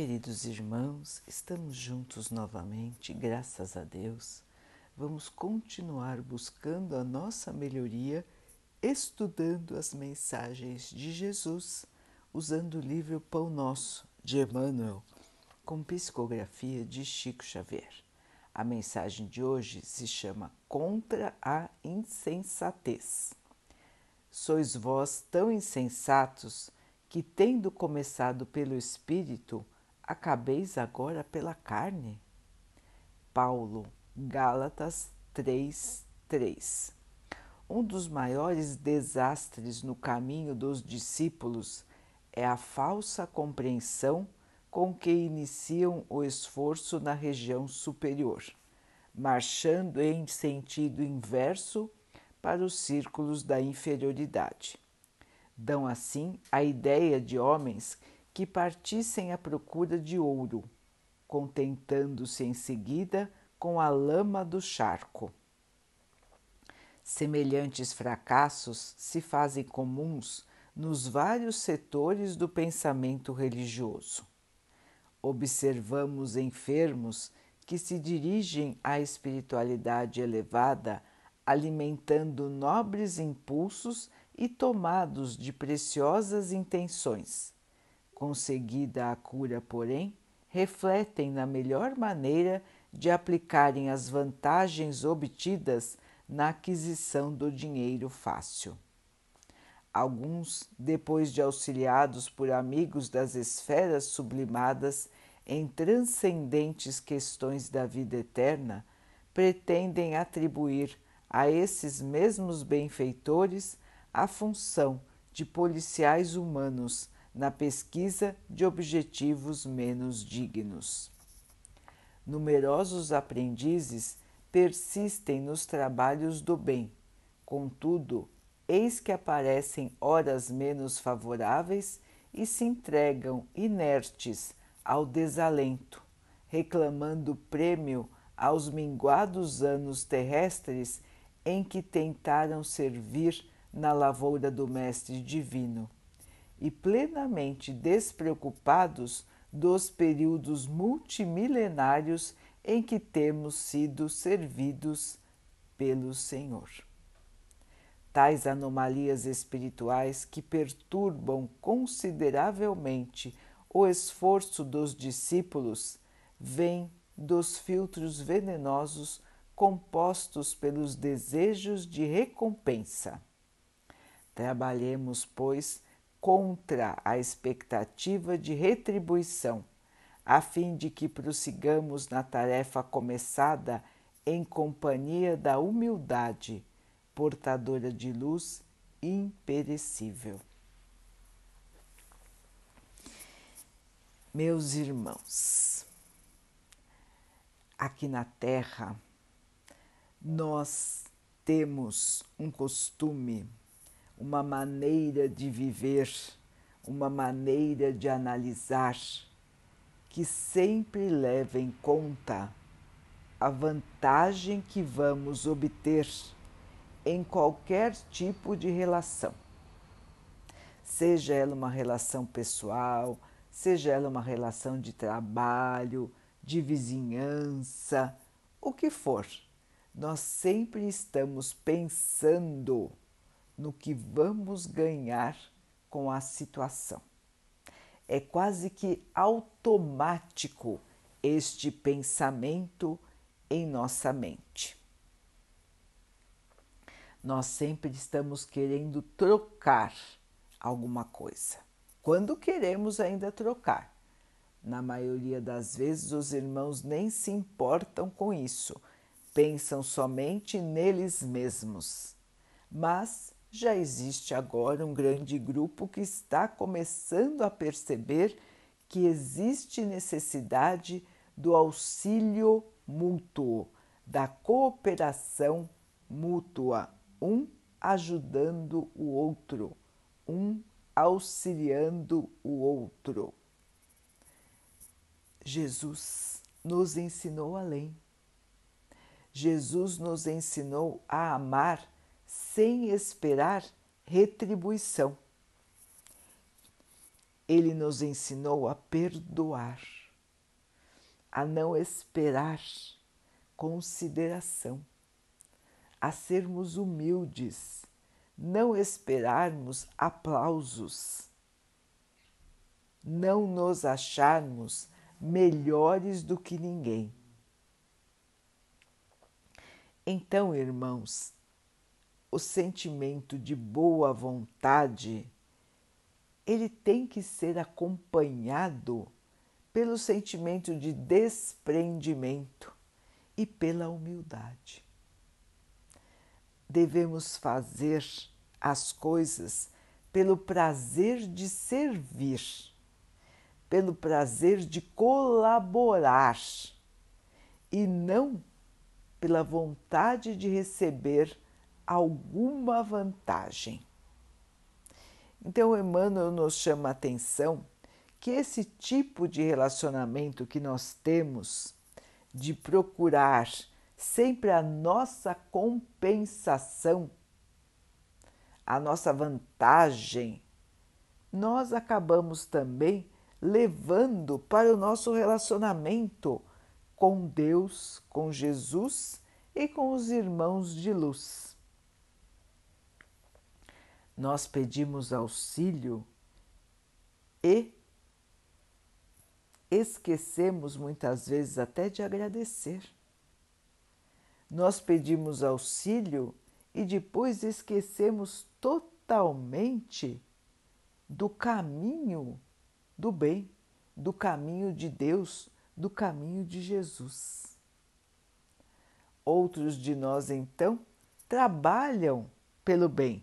Queridos irmãos, estamos juntos novamente, graças a Deus. Vamos continuar buscando a nossa melhoria, estudando as mensagens de Jesus, usando o livro Pão Nosso, de Emmanuel, com psicografia de Chico Xavier. A mensagem de hoje se chama Contra a Insensatez. Sois vós tão insensatos que, tendo começado pelo Espírito, acabeis agora pela carne? Paulo, Gálatas 3, 3 Um dos maiores desastres no caminho dos discípulos é a falsa compreensão com que iniciam o esforço na região superior, marchando em sentido inverso para os círculos da inferioridade. Dão assim a ideia de homens que partissem à procura de ouro, contentando-se em seguida com a lama do charco. Semelhantes fracassos se fazem comuns nos vários setores do pensamento religioso. Observamos enfermos que se dirigem à espiritualidade elevada, alimentando nobres impulsos e tomados de preciosas intenções Conseguida a cura, porém, refletem na melhor maneira de aplicarem as vantagens obtidas na aquisição do dinheiro fácil. Alguns, depois de auxiliados por amigos das esferas sublimadas em transcendentes questões da vida eterna, pretendem atribuir a esses mesmos benfeitores a função de policiais humanos na pesquisa de objetivos menos dignos. Numerosos aprendizes persistem nos trabalhos do bem, contudo, eis que aparecem horas menos favoráveis e se entregam inertes ao desalento, reclamando prêmio aos minguados anos terrestres em que tentaram servir na lavoura do Mestre Divino e plenamente despreocupados dos períodos multimilenários em que temos sido servidos pelo Senhor. Tais anomalias espirituais que perturbam consideravelmente o esforço dos discípulos vêm dos filtros venenosos compostos pelos desejos de recompensa. Trabalhemos, pois, contra a expectativa de retribuição, a fim de que prossigamos na tarefa começada em companhia da humildade, portadora de luz imperecível. Meus irmãos, aqui na Terra, nós temos um costume uma maneira de viver, uma maneira de analisar que sempre leva em conta a vantagem que vamos obter em qualquer tipo de relação. Seja ela uma relação pessoal, seja ela uma relação de trabalho, de vizinhança, o que for, nós sempre estamos pensando no que vamos ganhar com a situação. É quase que automático este pensamento em nossa mente. Nós sempre estamos querendo trocar alguma coisa. Quando queremos ainda trocar, na maioria das vezes os irmãos nem se importam com isso, pensam somente neles mesmos. Mas já existe agora um grande grupo que está começando a perceber que existe necessidade do auxílio mútuo, da cooperação mútua, um ajudando o outro, um auxiliando o outro. Jesus nos ensinou além. Jesus nos ensinou a amar sem esperar retribuição. ele nos ensinou a perdoar, a não esperar consideração, a sermos humildes, não esperarmos aplausos, não nos acharmos melhores do que ninguém. Então, irmãos, o sentimento de boa vontade ele tem que ser acompanhado pelo sentimento de desprendimento e pela humildade. Devemos fazer as coisas pelo prazer de servir, pelo prazer de colaborar e não pela vontade de receber alguma vantagem. Então, Emmanuel nos chama a atenção que esse tipo de relacionamento que nós temos, de procurar sempre a nossa compensação, a nossa vantagem, nós acabamos também levando para o nosso relacionamento com Deus, com Jesus e com os irmãos de luz nós pedimos auxílio e esquecemos muitas vezes até de agradecer. Nós pedimos auxílio e depois esquecemos totalmente do caminho do bem, do caminho de Deus, do caminho de Jesus. Outros de nós, então, trabalham pelo bem,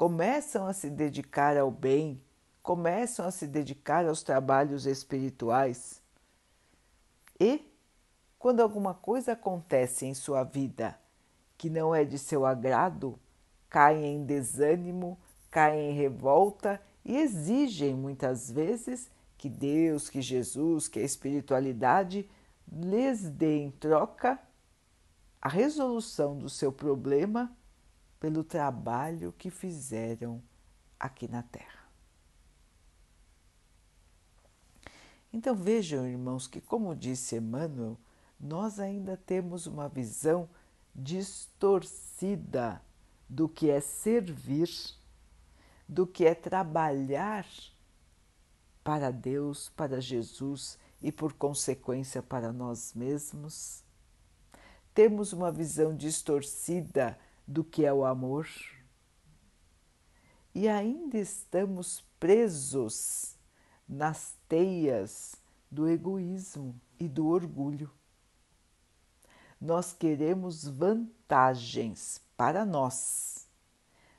começam a se dedicar ao bem, começam a se dedicar aos trabalhos espirituais. E, quando alguma coisa acontece em sua vida que não é de seu agrado, caem em desânimo, caem em revolta e exigem muitas vezes que Deus, que Jesus, que a espiritualidade lhes dê em troca a resolução do seu problema pelo trabalho que fizeram aqui na Terra. Então vejam, irmãos, que, como disse Emmanuel, nós ainda temos uma visão distorcida do que é servir, do que é trabalhar para Deus, para Jesus e, por consequência, para nós mesmos. Temos uma visão distorcida do que é o amor. E ainda estamos presos nas teias do egoísmo e do orgulho. Nós queremos vantagens para nós,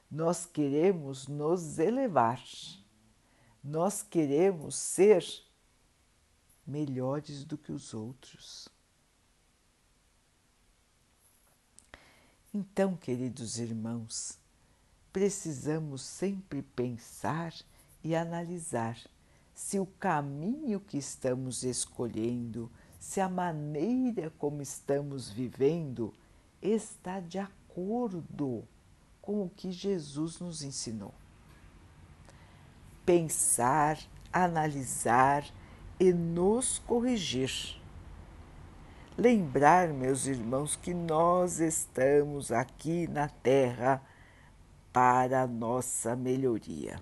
nós queremos nos elevar, nós queremos ser melhores do que os outros. Então, queridos irmãos, precisamos sempre pensar e analisar se o caminho que estamos escolhendo, se a maneira como estamos vivendo está de acordo com o que Jesus nos ensinou. Pensar, analisar e nos corrigir lembrar, meus irmãos, que nós estamos aqui na Terra para a nossa melhoria.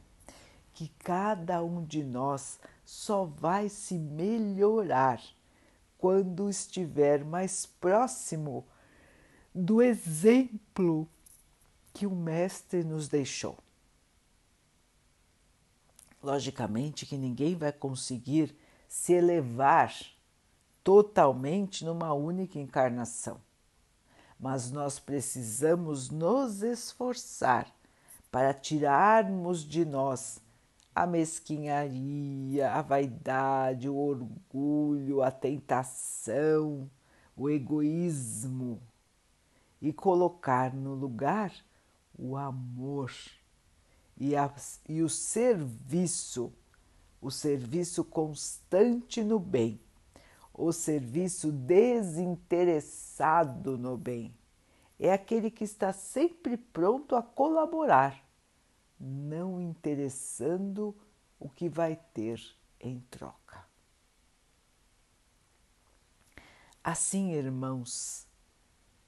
Que cada um de nós só vai se melhorar quando estiver mais próximo do exemplo que o Mestre nos deixou. Logicamente que ninguém vai conseguir se elevar totalmente numa única encarnação. Mas nós precisamos nos esforçar para tirarmos de nós a mesquinharia, a vaidade, o orgulho, a tentação, o egoísmo e colocar no lugar o amor e, a, e o serviço, o serviço constante no bem o serviço desinteressado no bem. É aquele que está sempre pronto a colaborar, não interessando o que vai ter em troca. Assim, irmãos,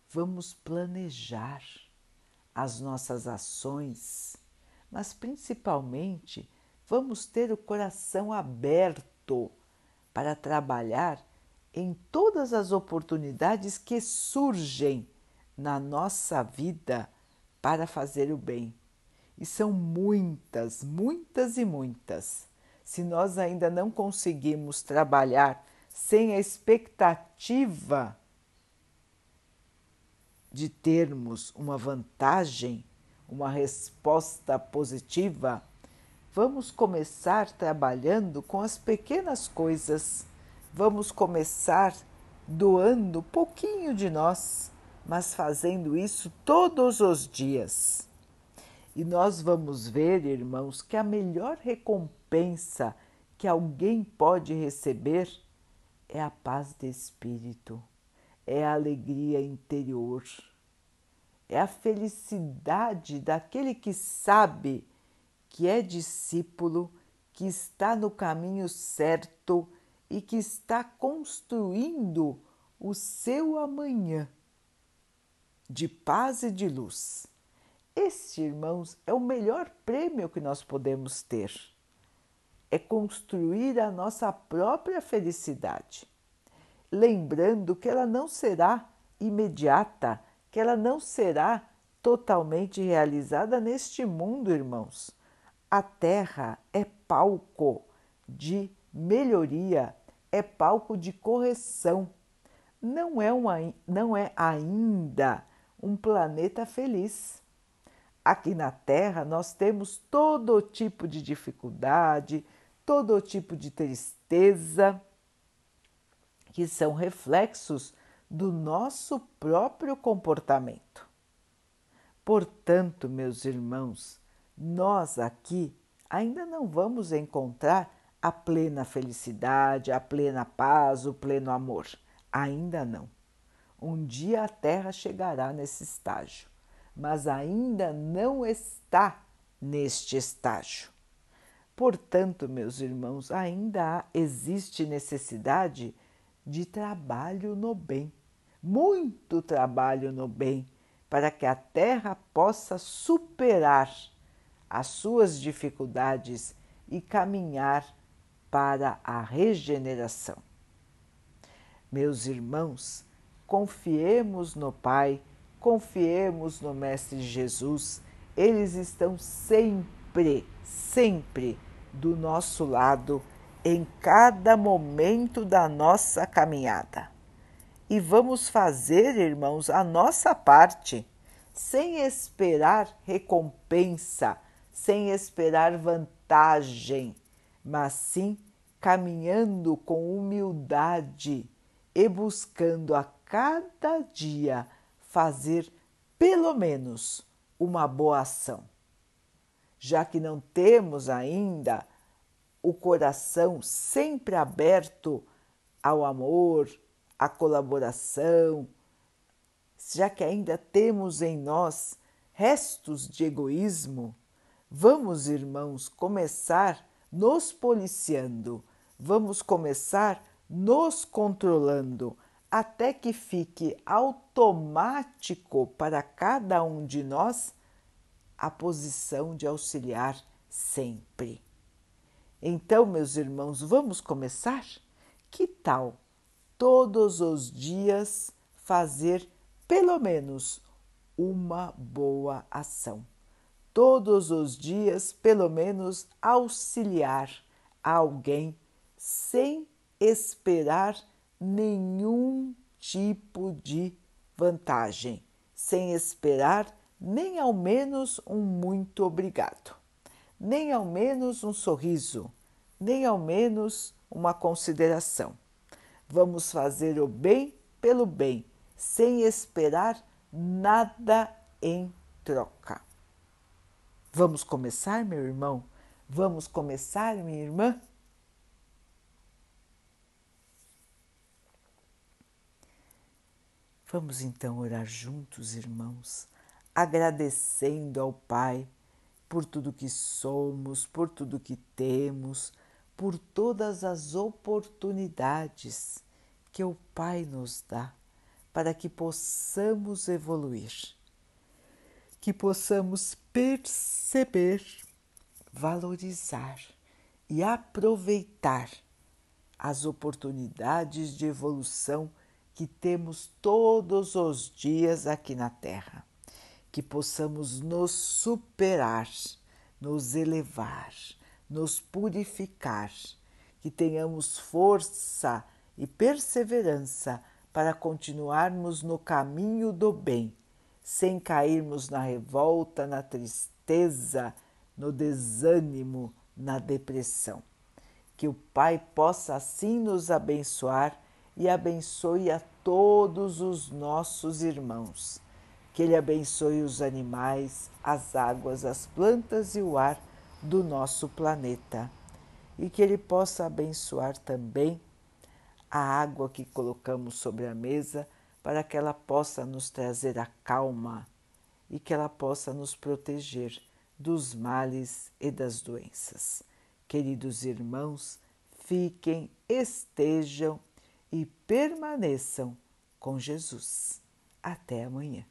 vamos planejar as nossas ações, mas principalmente vamos ter o coração aberto para trabalhar em todas as oportunidades que surgem na nossa vida para fazer o bem. E são muitas, muitas e muitas. Se nós ainda não conseguimos trabalhar sem a expectativa de termos uma vantagem, uma resposta positiva, vamos começar trabalhando com as pequenas coisas. Vamos começar doando pouquinho de nós, mas fazendo isso todos os dias. E nós vamos ver, irmãos, que a melhor recompensa que alguém pode receber é a paz de espírito, é a alegria interior, é a felicidade daquele que sabe que é discípulo, que está no caminho certo e que está construindo o seu amanhã de paz e de luz. Este, irmãos, é o melhor prêmio que nós podemos ter. É construir a nossa própria felicidade, lembrando que ela não será imediata, que ela não será totalmente realizada neste mundo, irmãos. A Terra é palco de melhoria, é palco de correção. Não é, uma, não é ainda um planeta feliz. Aqui na Terra nós temos todo tipo de dificuldade, todo tipo de tristeza, que são reflexos do nosso próprio comportamento. Portanto, meus irmãos, nós aqui ainda não vamos encontrar a plena felicidade, a plena paz, o pleno amor. Ainda não. Um dia a Terra chegará nesse estágio, mas ainda não está neste estágio. Portanto, meus irmãos, ainda existe necessidade de trabalho no bem, muito trabalho no bem, para que a Terra possa superar as suas dificuldades e caminhar para a regeneração. Meus irmãos, confiemos no Pai, confiemos no Mestre Jesus, eles estão sempre, sempre do nosso lado em cada momento da nossa caminhada. E vamos fazer, irmãos, a nossa parte, sem esperar recompensa, sem esperar vantagem, mas sim caminhando com humildade e buscando a cada dia fazer pelo menos uma boa ação. Já que não temos ainda o coração sempre aberto ao amor, à colaboração, já que ainda temos em nós restos de egoísmo, vamos, irmãos, começar nos policiando, vamos começar nos controlando até que fique automático para cada um de nós a posição de auxiliar sempre. Então, meus irmãos, vamos começar? Que tal todos os dias fazer pelo menos uma boa ação? Todos os dias, pelo menos, auxiliar alguém sem esperar nenhum tipo de vantagem, sem esperar nem ao menos um muito obrigado, nem ao menos um sorriso, nem ao menos uma consideração. Vamos fazer o bem pelo bem, sem esperar nada em troca. Vamos começar, meu irmão? Vamos começar, minha irmã? Vamos então orar juntos, irmãos, agradecendo ao Pai por tudo que somos, por tudo que temos, por todas as oportunidades que o Pai nos dá para que possamos evoluir, que possamos perceber, valorizar e aproveitar as oportunidades de evolução que temos todos os dias aqui na Terra, que possamos nos superar, nos elevar, nos purificar, que tenhamos força e perseverança para continuarmos no caminho do bem, sem cairmos na revolta, na tristeza, no desânimo, na depressão. Que o Pai possa assim nos abençoar e abençoe a todos os nossos irmãos. Que Ele abençoe os animais, as águas, as plantas e o ar do nosso planeta. E que Ele possa abençoar também a água que colocamos sobre a mesa para que ela possa nos trazer a calma e que ela possa nos proteger dos males e das doenças. Queridos irmãos, fiquem, estejam e permaneçam com Jesus. Até amanhã.